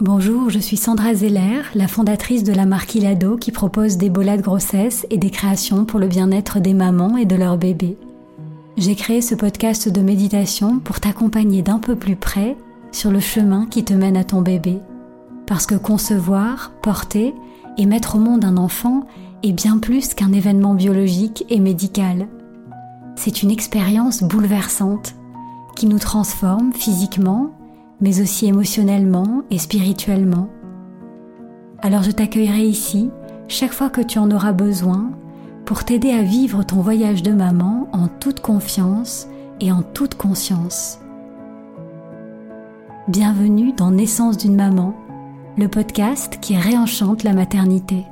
Bonjour, je suis Sandra Zeller, la fondatrice de la marque Ilado qui propose des bolas de grossesse et des créations pour le bien-être des mamans et de leurs bébés. J'ai créé ce podcast de méditation pour t'accompagner d'un peu plus près sur le chemin qui te mène à ton bébé. Parce que concevoir, porter et mettre au monde un enfant est bien plus qu'un événement biologique et médical. C'est une expérience bouleversante qui nous transforme physiquement, mais aussi émotionnellement et spirituellement. Alors je t'accueillerai ici chaque fois que tu en auras besoin pour t'aider à vivre ton voyage de maman en toute confiance et en toute conscience. Bienvenue dans Naissance d'une maman, le podcast qui réenchante la maternité.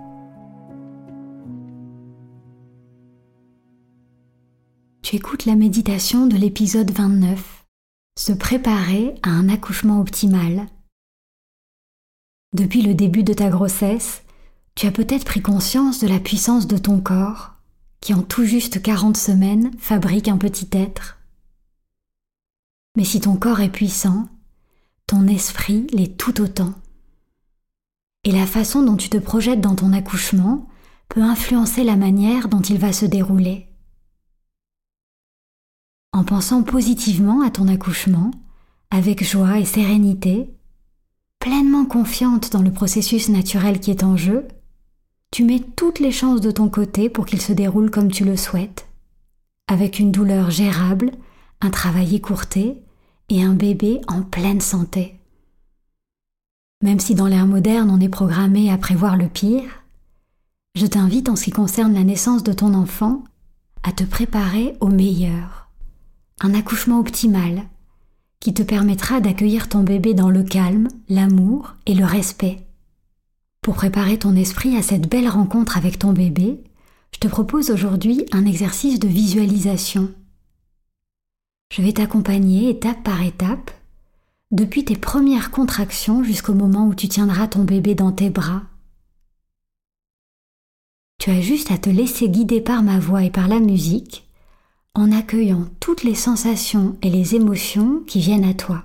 Tu écoutes la méditation de l'épisode 29, Se préparer à un accouchement optimal. Depuis le début de ta grossesse, tu as peut-être pris conscience de la puissance de ton corps, qui en tout juste 40 semaines fabrique un petit être. Mais si ton corps est puissant, ton esprit l'est tout autant. Et la façon dont tu te projettes dans ton accouchement peut influencer la manière dont il va se dérouler. En pensant positivement à ton accouchement, avec joie et sérénité, pleinement confiante dans le processus naturel qui est en jeu, tu mets toutes les chances de ton côté pour qu'il se déroule comme tu le souhaites, avec une douleur gérable, un travail écourté et un bébé en pleine santé. Même si dans l'ère moderne on est programmé à prévoir le pire, je t'invite en ce qui concerne la naissance de ton enfant à te préparer au meilleur, un accouchement optimal qui te permettra d'accueillir ton bébé dans le calme, l'amour et le respect. Pour préparer ton esprit à cette belle rencontre avec ton bébé, je te propose aujourd'hui un exercice de visualisation je vais t'accompagner étape par étape, depuis tes premières contractions jusqu'au moment où tu tiendras ton bébé dans tes bras. Tu as juste à te laisser guider par ma voix et par la musique, en accueillant toutes les sensations et les émotions qui viennent à toi.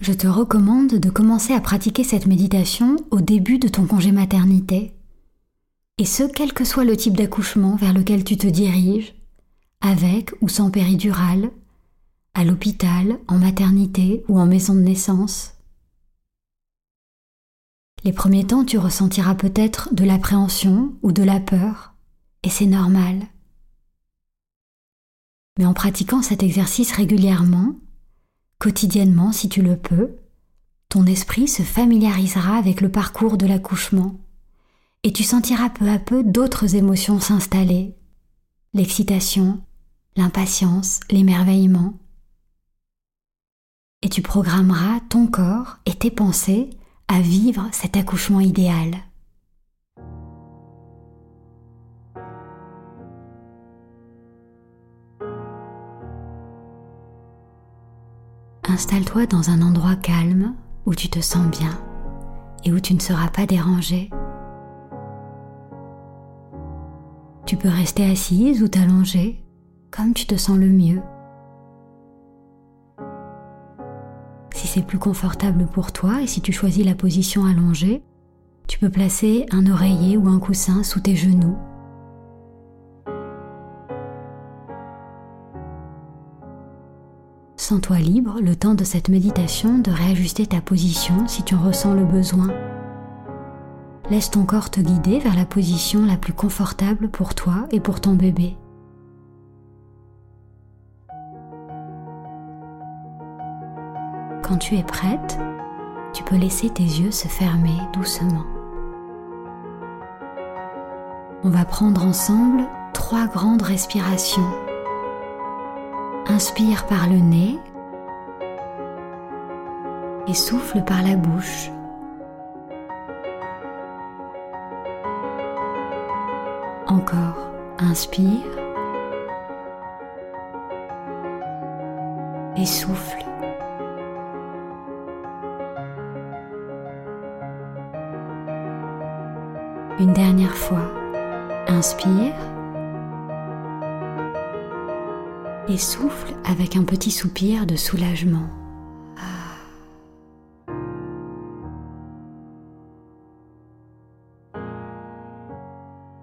Je te recommande de commencer à pratiquer cette méditation au début de ton congé maternité, et ce quel que soit le type d'accouchement vers lequel tu te diriges, avec ou sans péridurale, à l'hôpital, en maternité ou en maison de naissance. Les premiers temps, tu ressentiras peut-être de l'appréhension ou de la peur, et c'est normal. Mais en pratiquant cet exercice régulièrement, quotidiennement si tu le peux, ton esprit se familiarisera avec le parcours de l'accouchement, et tu sentiras peu à peu d'autres émotions s'installer, l'excitation, l'impatience, l'émerveillement. Et tu programmeras ton corps et tes pensées à vivre cet accouchement idéal. Installe-toi dans un endroit calme où tu te sens bien et où tu ne seras pas dérangé. Tu peux rester assise ou t'allonger comme tu te sens le mieux. Si c'est plus confortable pour toi et si tu choisis la position allongée, tu peux placer un oreiller ou un coussin sous tes genoux. Sens-toi libre le temps de cette méditation de réajuster ta position si tu en ressens le besoin. Laisse ton corps te guider vers la position la plus confortable pour toi et pour ton bébé. Quand tu es prête, tu peux laisser tes yeux se fermer doucement. On va prendre ensemble trois grandes respirations. Inspire par le nez et souffle par la bouche. Encore, inspire et souffle. Une dernière fois, inspire et souffle avec un petit soupir de soulagement.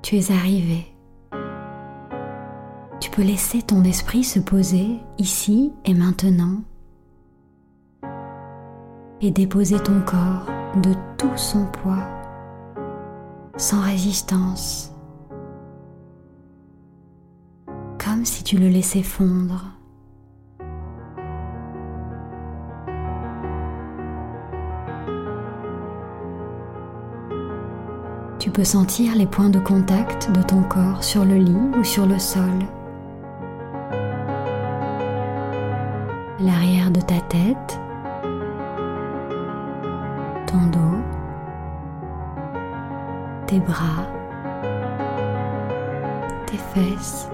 Tu es arrivé. Tu peux laisser ton esprit se poser ici et maintenant et déposer ton corps de tout son poids, sans résistance, si tu le laissais fondre. Tu peux sentir les points de contact de ton corps sur le lit ou sur le sol. L'arrière de ta tête, ton dos, tes bras, tes fesses,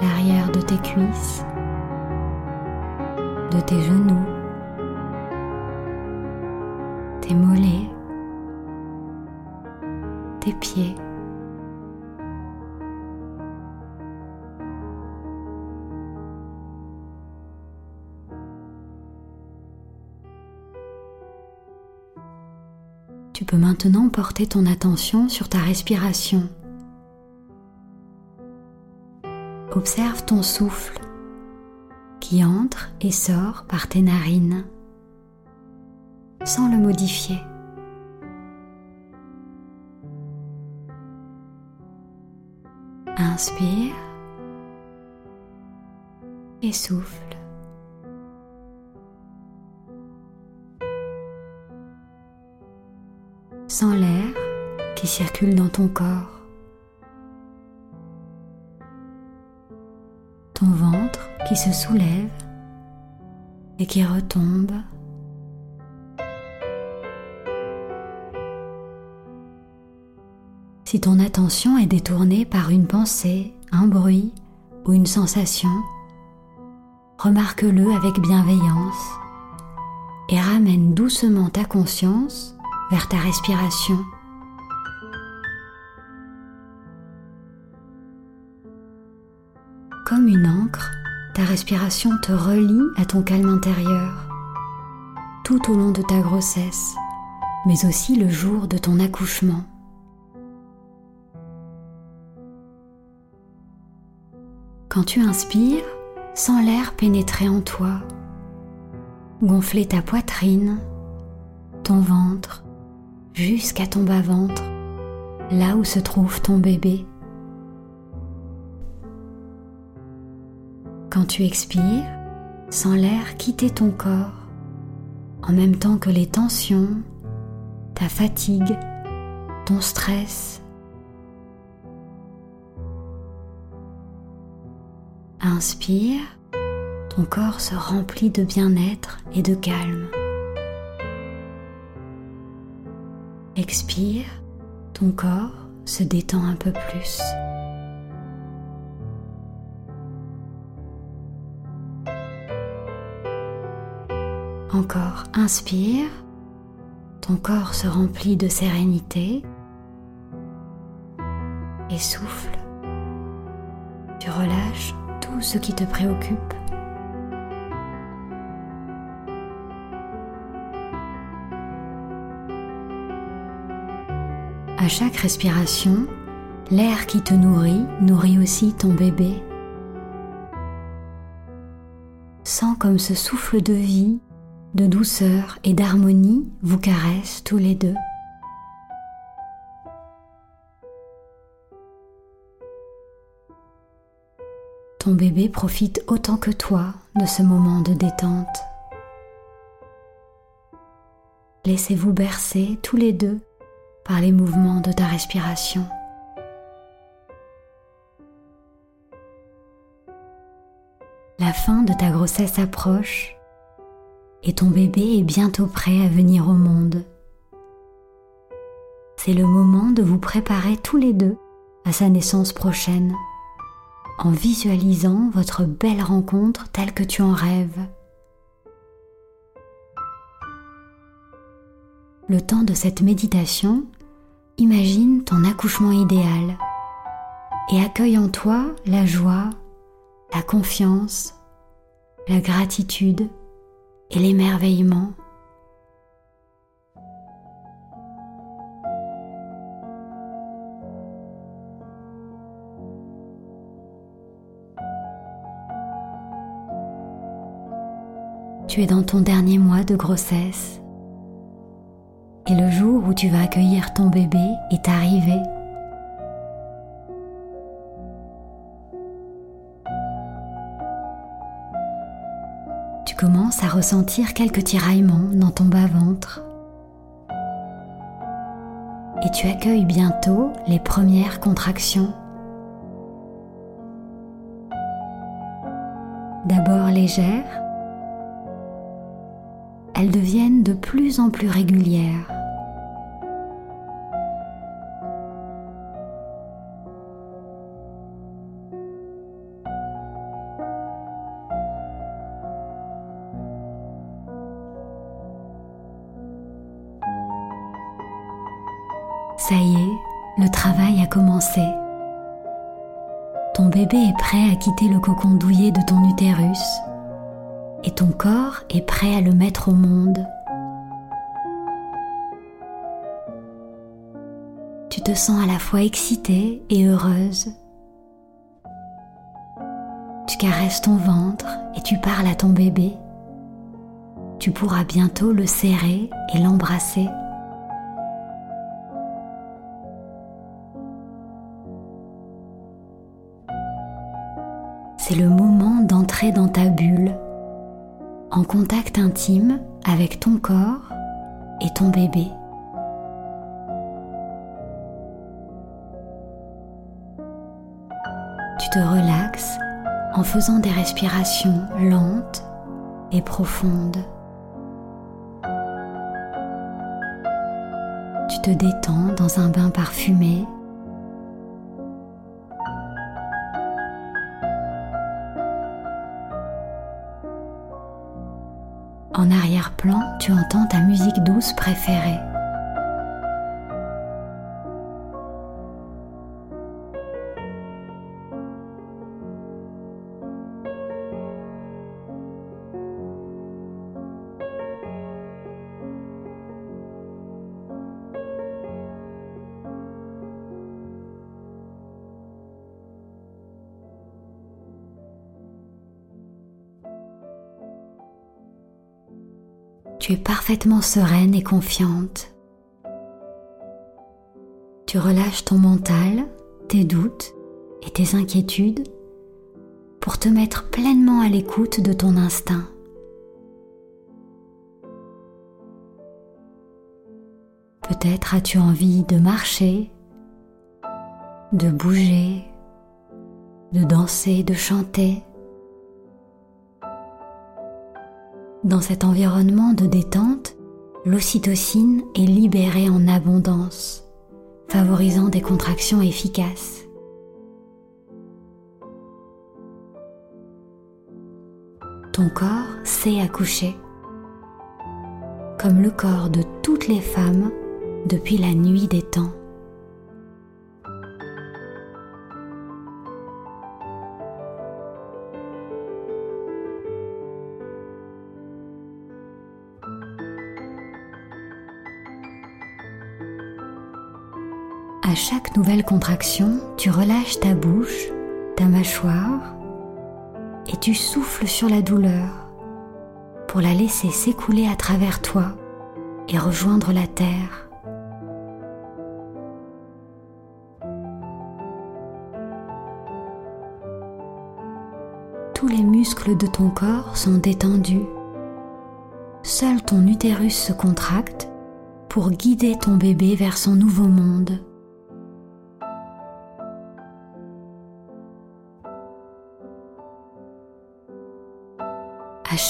l'arrière de tes cuisses, de tes genoux, tes mollets, tes pieds. Tu peux maintenant porter ton attention sur ta respiration. Observe ton souffle qui entre et sort par tes narines sans le modifier. Inspire et souffle. Sens l'air qui circule dans ton corps. Qui se soulève et qui retombe. Si ton attention est détournée par une pensée, un bruit ou une sensation, remarque-le avec bienveillance et ramène doucement ta conscience vers ta respiration. Comme une encre, ta respiration te relie à ton calme intérieur tout au long de ta grossesse, mais aussi le jour de ton accouchement. Quand tu inspires, sens l'air pénétrer en toi, gonfler ta poitrine, ton ventre, jusqu'à ton bas-ventre, là où se trouve ton bébé. Quand tu expires, sens l'air quitter ton corps, en même temps que les tensions, ta fatigue, ton stress, Inspire, ton corps se remplit de bien-être et de calme. Expire, ton corps se détend un peu plus. Encore, inspire, ton corps se remplit de sérénité et souffle. Tu relâches tout ce qui te préoccupe. À chaque respiration, l'air qui te nourrit nourrit aussi ton bébé. Sens comme ce souffle de vie, de douceur et d'harmonie vous caresse tous les deux. Ton bébé profite autant que toi de ce moment de détente. Laissez-vous bercer tous les deux par les mouvements de ta respiration. La fin de ta grossesse approche et ton bébé est bientôt prêt à venir au monde. C'est le moment de vous préparer tous les deux à sa naissance prochaine en visualisant votre belle rencontre telle que tu en rêves. Le temps de cette méditation, imagine ton accouchement idéal et accueille en toi la joie, la confiance, la gratitude et l'émerveillement. Tu es dans ton dernier mois de grossesse et le jour où tu vas accueillir ton bébé est arrivé. Commences à ressentir quelques tiraillements dans ton bas-ventre et tu accueilles bientôt les premières contractions. D'abord légères, elles deviennent de plus en plus régulières. Ça y est, le travail a commencé. Ton bébé est prêt à quitter le cocon douillet de ton utérus et ton corps est prêt à le mettre au monde. Tu te sens à la fois excitée et heureuse. Tu caresses ton ventre et tu parles à ton bébé. Tu pourras bientôt le serrer et l'embrasser. Avec ton corps et ton bébé. Tu te relaxes en faisant des respirations lentes et profondes. Tu te détends dans un bain parfumé En arrière-plan, tu entends ta musique douce préférée. Parfaitement sereine et confiante. Tu relâches ton mental, tes doutes et tes inquiétudes pour te mettre pleinement à l'écoute de ton instinct. Peut-être as-tu envie de marcher, de bouger, de danser, de chanter. Dans cet environnement de détente, l'ocytocine est libérée en abondance, favorisant des contractions efficaces. Ton corps sait accoucher, comme le corps de toutes les femmes depuis la nuit des temps. Contraction, tu relâches ta bouche, ta mâchoire et tu souffles sur la douleur pour la laisser s'écouler à travers toi et rejoindre la terre. Tous les muscles de ton corps sont détendus. Seul ton utérus se contracte pour guider ton bébé vers son nouveau monde.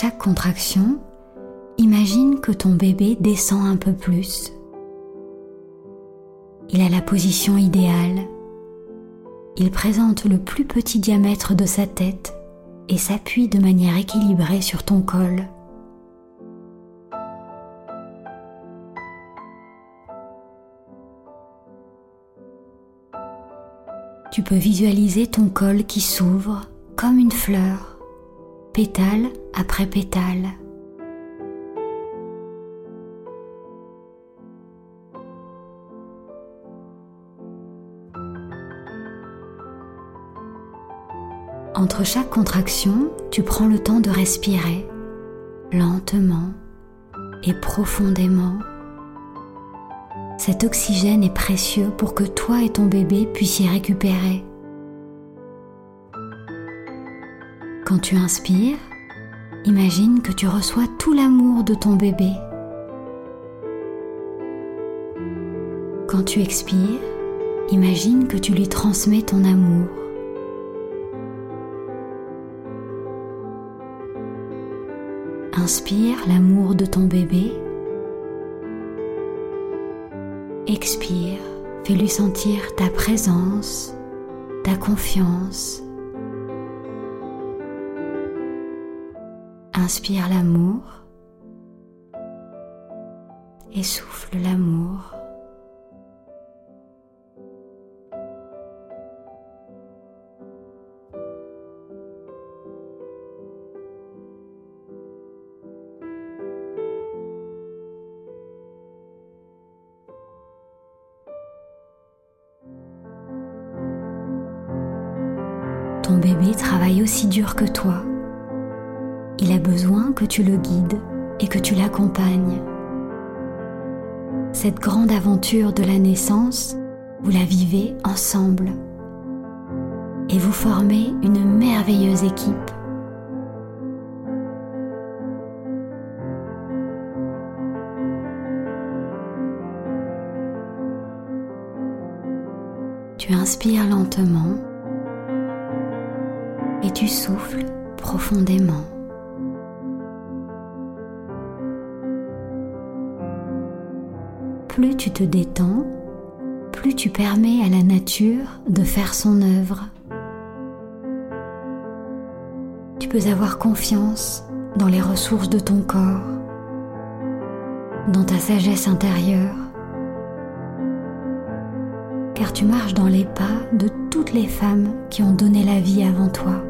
Chaque contraction, imagine que ton bébé descend un peu plus. Il a la position idéale. Il présente le plus petit diamètre de sa tête et s'appuie de manière équilibrée sur ton col. Tu peux visualiser ton col qui s'ouvre comme une fleur, pétale après pétale. Entre chaque contraction, tu prends le temps de respirer lentement et profondément. Cet oxygène est précieux pour que toi et ton bébé puissiez récupérer. Quand tu inspires, imagine que tu reçois tout l'amour de ton bébé. Quand tu expires, imagine que tu lui transmets ton amour. Inspire l'amour de ton bébé. Expire, fais-lui sentir ta présence, ta confiance. Inspire l'amour et souffle l'amour. Ton bébé travaille aussi dur que toi. Il a besoin que tu le guides et que tu l'accompagnes. Cette grande aventure de la naissance, vous la vivez ensemble et vous formez une merveilleuse équipe. Tu inspires lentement et tu souffles profondément. Plus tu te détends, plus tu permets à la nature de faire son œuvre. Tu peux avoir confiance dans les ressources de ton corps, dans ta sagesse intérieure, car tu marches dans les pas de toutes les femmes qui ont donné la vie avant toi.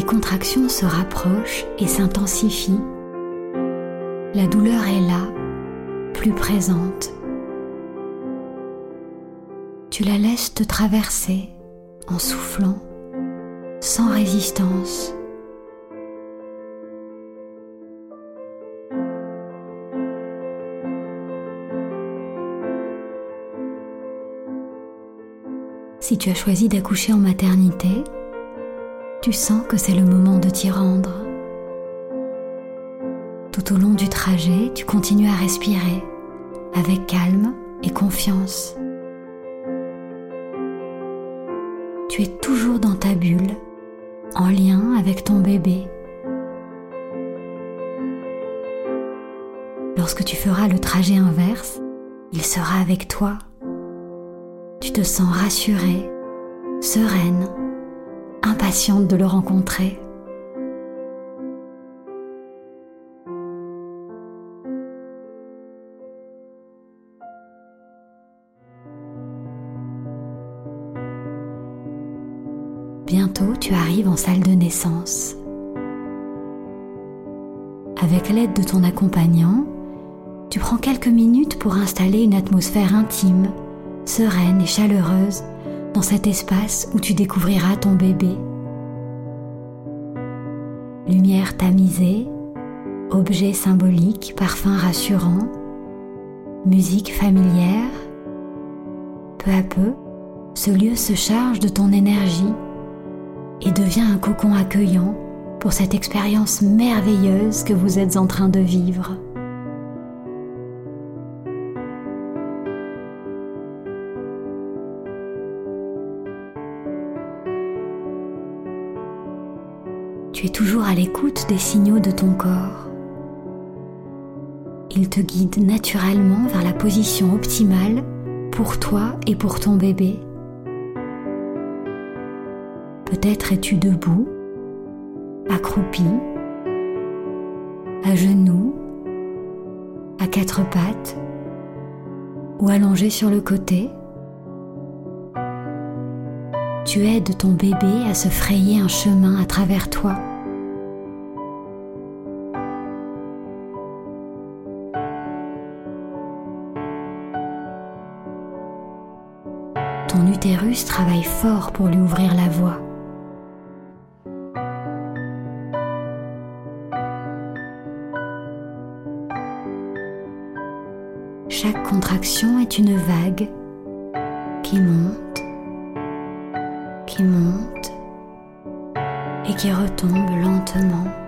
Les contractions se rapprochent et s'intensifient. La douleur est là, plus présente. Tu la laisses te traverser en soufflant, sans résistance. Si tu as choisi d'accoucher en maternité, tu sens que c'est le moment de t'y rendre. Tout au long du trajet, tu continues à respirer avec calme et confiance. Tu es toujours dans ta bulle, en lien avec ton bébé. Lorsque tu feras le trajet inverse, il sera avec toi. Tu te sens rassurée, sereine impatiente de le rencontrer. Bientôt, tu arrives en salle de naissance. Avec l'aide de ton accompagnant, tu prends quelques minutes pour installer une atmosphère intime, sereine et chaleureuse dans cet espace où tu découvriras ton bébé. Lumière tamisée, objets symboliques, parfums rassurants, musique familière. Peu à peu, ce lieu se charge de ton énergie et devient un cocon accueillant pour cette expérience merveilleuse que vous êtes en train de vivre. Tu es toujours à l'écoute des signaux de ton corps. Il te guide naturellement vers la position optimale pour toi et pour ton bébé. Peut-être es-tu debout, accroupi, à genoux, à quatre pattes ou allongé sur le côté. Tu aides ton bébé à se frayer un chemin à travers toi. Utérus travaille fort pour lui ouvrir la voie. Chaque contraction est une vague qui monte, qui monte et qui retombe lentement.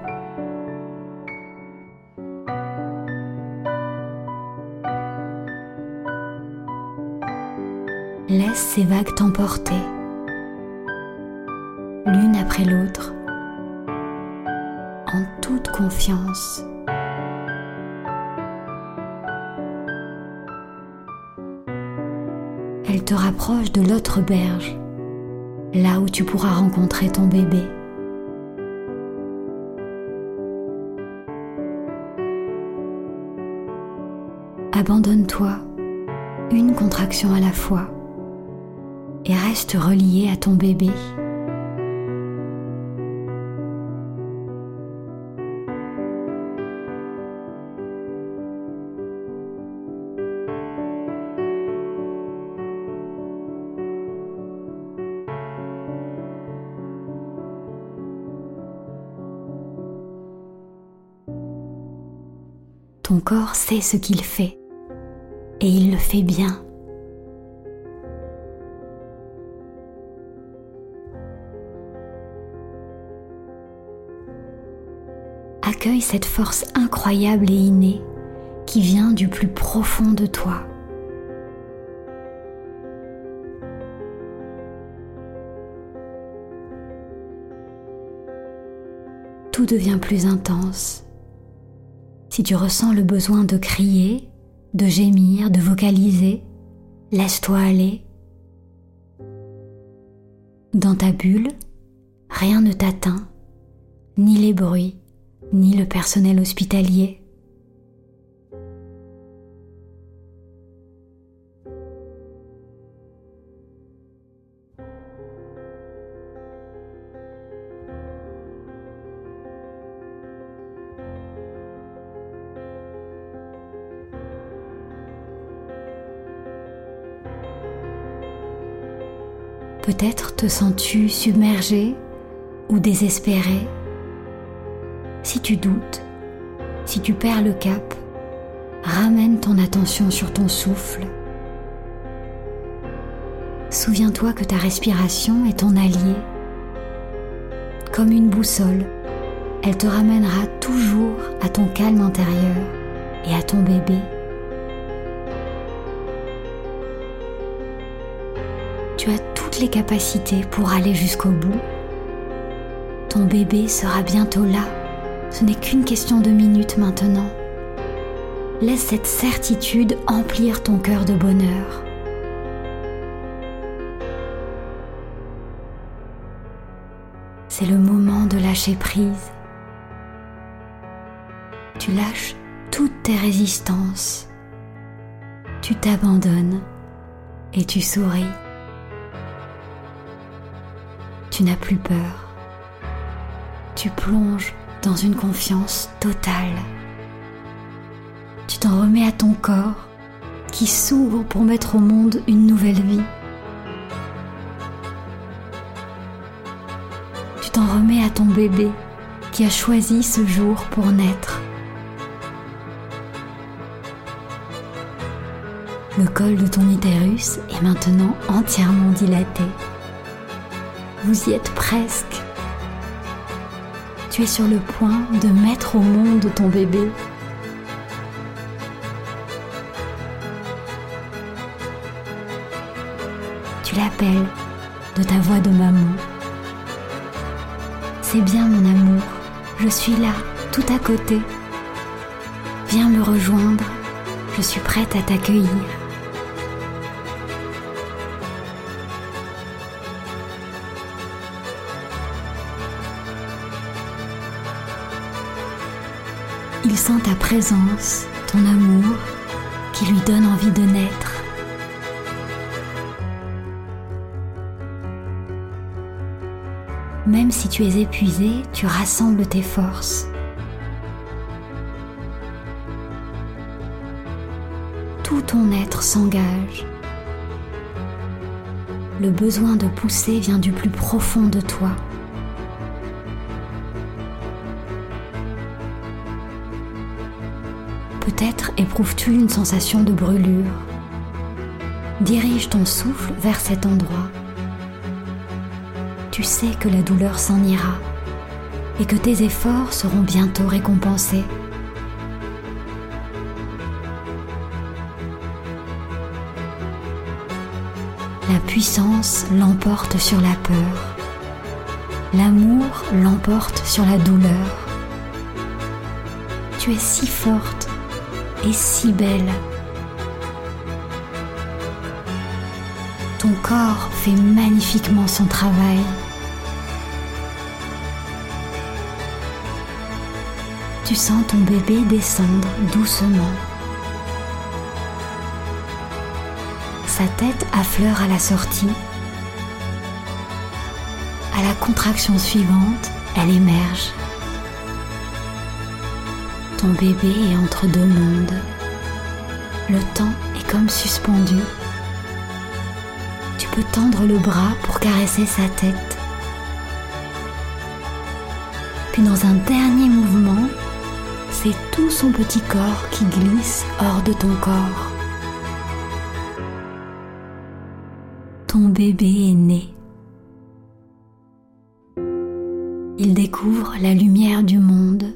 T'emporter, l'une après l'autre, en toute confiance. Elle te rapproche de l'autre berge, là où tu pourras rencontrer ton bébé. Abandonne-toi, une contraction à la fois et reste relié à ton bébé. Ton corps sait ce qu'il fait et il le fait bien. Accueille cette force incroyable et innée qui vient du plus profond de toi. Tout devient plus intense. Si tu ressens le besoin de crier, de gémir, de vocaliser, laisse-toi aller. Dans ta bulle, rien ne t'atteint, ni les bruits, ni le personnel hospitalier. Peut-être te sens-tu submergé ou désespéré si tu doutes, si tu perds le cap, ramène ton attention sur ton souffle. Souviens-toi que ta respiration est ton allié. Comme une boussole, elle te ramènera toujours à ton calme intérieur et à ton bébé. Tu as toutes les capacités pour aller jusqu'au bout. Ton bébé sera bientôt là ce n'est qu'une question de minutes maintenant. Laisse cette certitude emplir ton cœur de bonheur. C'est le moment de lâcher prise. Tu lâches toutes tes résistances. Tu t'abandonnes et tu souris. Tu n'as plus peur. Tu plonges dans une confiance totale. Tu t'en remets à ton corps qui s'ouvre pour mettre au monde une nouvelle vie. Tu t'en remets à ton bébé qui a choisi ce jour pour naître. Le col de ton utérus est maintenant entièrement dilaté. Vous y êtes presque. Tu es sur le point de mettre au monde ton bébé. Tu l'appelles de ta voix de maman. C'est bien mon amour, je suis là, tout à côté. Viens me rejoindre, je suis prête à t'accueillir. Sent ta présence, ton amour, qui lui donne envie de naître. Même si tu es épuisé, tu rassembles tes forces. Tout ton être s'engage. Le besoin de pousser vient du plus profond de toi. Peut-être éprouves-tu une sensation de brûlure? Dirige ton souffle vers cet endroit. Tu sais que la douleur s'en ira et que tes efforts seront bientôt récompensés. La puissance l'emporte sur la peur. L'amour l'emporte sur la douleur. Tu es si forte et si belle. Ton corps fait magnifiquement son travail. Tu sens ton bébé descendre doucement. Sa tête affleure à la sortie. À la contraction suivante, elle émerge. Ton bébé est entre deux mondes. Le temps est comme suspendu. Tu peux tendre le bras pour caresser sa tête. Puis dans un dernier mouvement, c'est tout son petit corps qui glisse hors de ton corps. Ton bébé est né. Il découvre la lumière du monde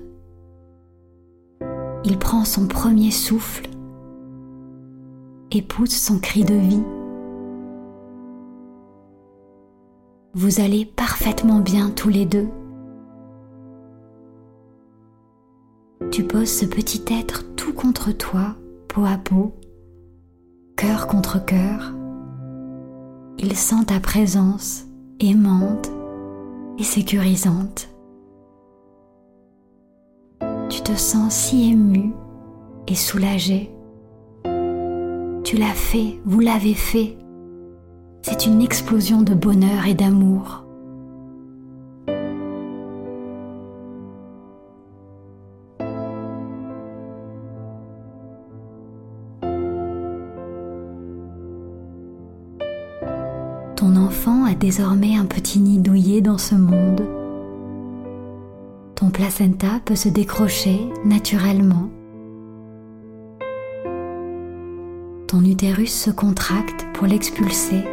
il prend son premier souffle, épouse son cri de vie. Vous allez parfaitement bien tous les deux. Tu poses ce petit être tout contre toi, peau à peau, cœur contre cœur. Il sent ta présence aimante et sécurisante. Tu te sens si ému et soulagé. Tu l'as fait, vous l'avez fait. C'est une explosion de bonheur et d'amour. Ton enfant a désormais un petit nid douillet dans ce monde ton placenta peut se décrocher naturellement. Ton utérus se contracte pour l'expulser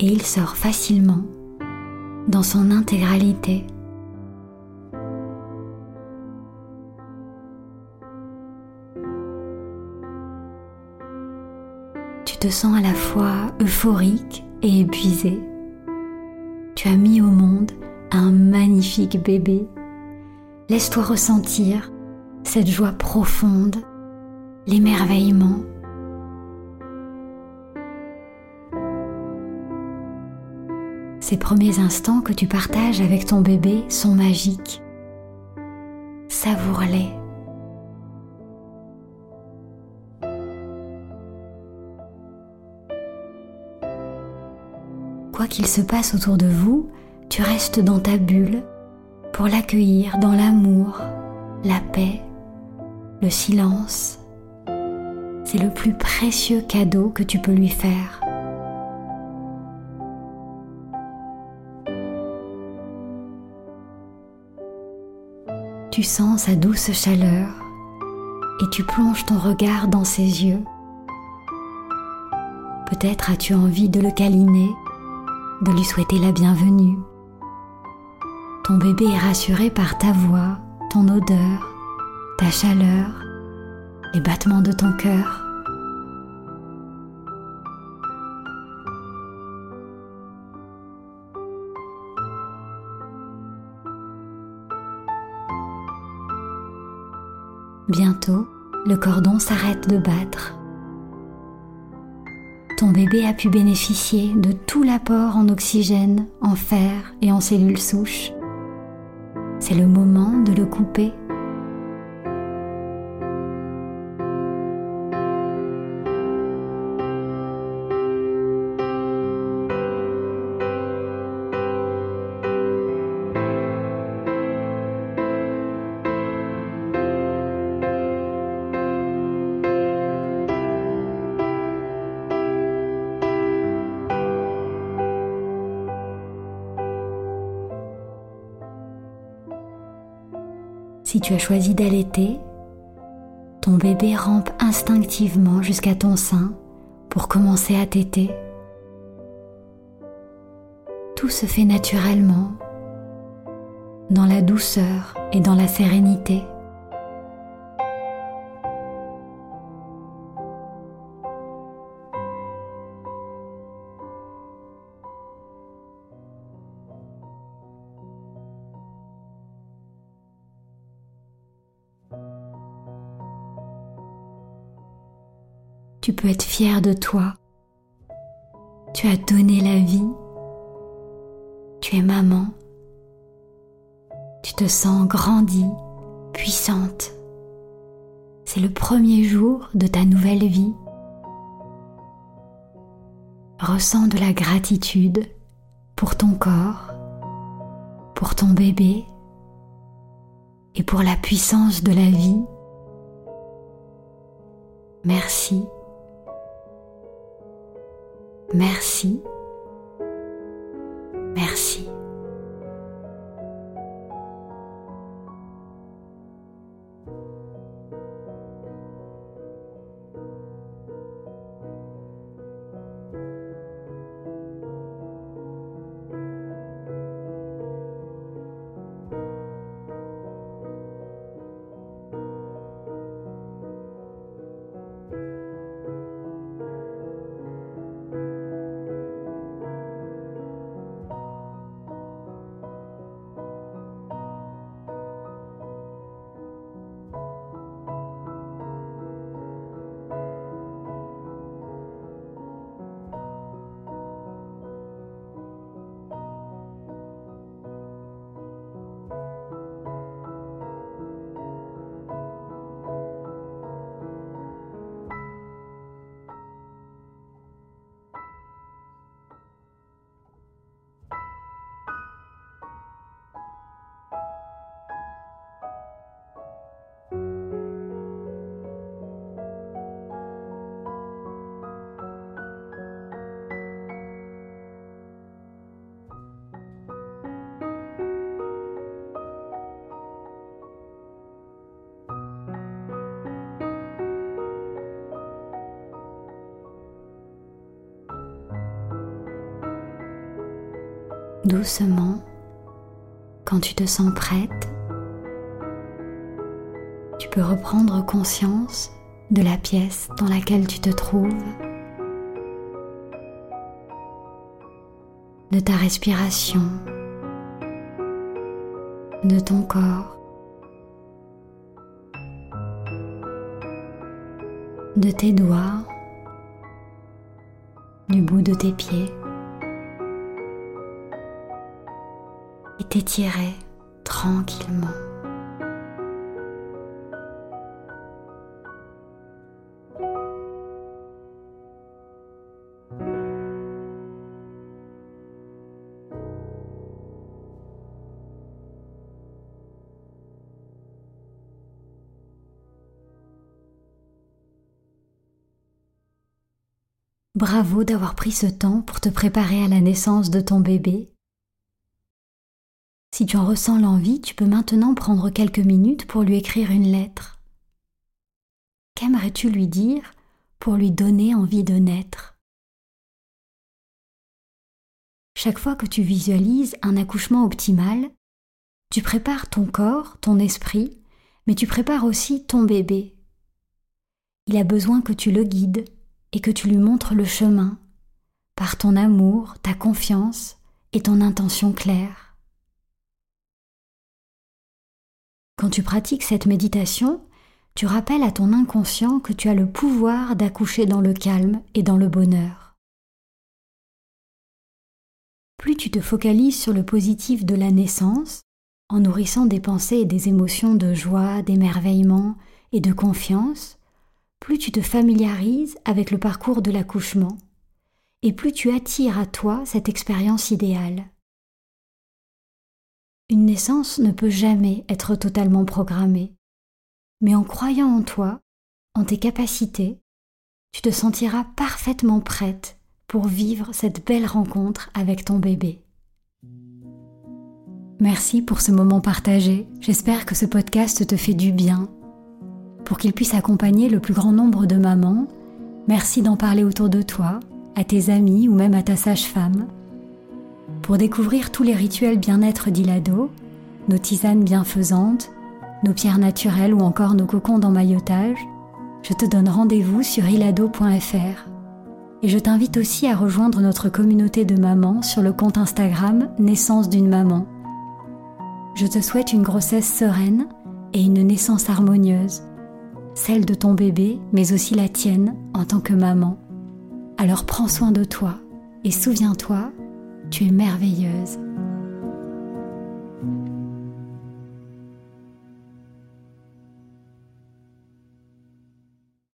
et il sort facilement dans son intégralité. Tu te sens à la fois euphorique et épuisé. Tu as mis au monde un magnifique bébé. Laisse-toi ressentir cette joie profonde, l'émerveillement. Ces premiers instants que tu partages avec ton bébé sont magiques. Savoure-les. Quoi qu'il se passe autour de vous, tu restes dans ta bulle pour l'accueillir dans l'amour, la paix, le silence. C'est le plus précieux cadeau que tu peux lui faire. Tu sens sa douce chaleur et tu plonges ton regard dans ses yeux Peut-être as-tu envie de le câliner, de lui souhaiter la bienvenue. Ton bébé est rassuré par ta voix, ton odeur, ta chaleur, les battements de ton cœur. Bientôt, le cordon s'arrête de battre. Ton bébé a pu bénéficier de tout l'apport en oxygène, en fer et en cellules souches. C'est le moment de le couper tu as choisi d'allaiter, ton bébé rampe instinctivement jusqu'à ton sein pour commencer à téter. Tout se fait naturellement, dans la douceur et dans la sérénité. Peux être fier de toi. Tu as donné la vie. Tu es maman. Tu te sens grandie, puissante. C'est le premier jour de ta nouvelle vie. Ressens de la gratitude pour ton corps, pour ton bébé et pour la puissance de la vie. Merci Merci. Merci. Doucement, quand tu te sens prête, tu peux reprendre conscience de la pièce dans laquelle tu te trouves, de ta respiration, de ton corps, de tes doigts, du bout de tes pieds. T'étirer tranquillement. Bravo d'avoir pris ce temps pour te préparer à la naissance de ton bébé si tu en ressens l'envie, tu peux maintenant prendre quelques minutes pour lui écrire une lettre. Qu'aimerais-tu lui dire pour lui donner envie de naître? Chaque fois que tu visualises un accouchement optimal, tu prépares ton corps, ton esprit, mais tu prépares aussi ton bébé. Il a besoin que tu le guides et que tu lui montres le chemin par ton amour, ta confiance et ton intention claire. Quand tu pratiques cette méditation, tu rappelles à ton inconscient que tu as le pouvoir d'accoucher dans le calme et dans le bonheur. Plus tu te focalises sur le positif de la naissance, en nourrissant des pensées et des émotions de joie, d'émerveillement et de confiance, plus tu te familiarises avec le parcours de l'accouchement, et plus tu attires à toi cette expérience idéale. Une naissance ne peut jamais être totalement programmée, mais en croyant en toi, en tes capacités, tu te sentiras parfaitement prête pour vivre cette belle rencontre avec ton bébé. Merci pour ce moment partagé. J'espère que ce podcast te fait du bien. Pour qu'il puisse accompagner le plus grand nombre de mamans, merci d'en parler autour de toi, à tes amis ou même à ta sage-femme. Pour découvrir tous les rituels bien-être d'Ilado, nos tisanes bienfaisantes, nos pierres naturelles ou encore nos cocons d'emmaillotage, je te donne rendez-vous sur ilado.fr. Et je t'invite aussi à rejoindre notre communauté de mamans sur le compte Instagram Naissance d'une maman je te souhaite une grossesse sereine et une naissance harmonieuse, celle de ton bébé, mais aussi la tienne en tant que maman. Alors prends soin de toi et souviens-toi, tu es merveilleuse.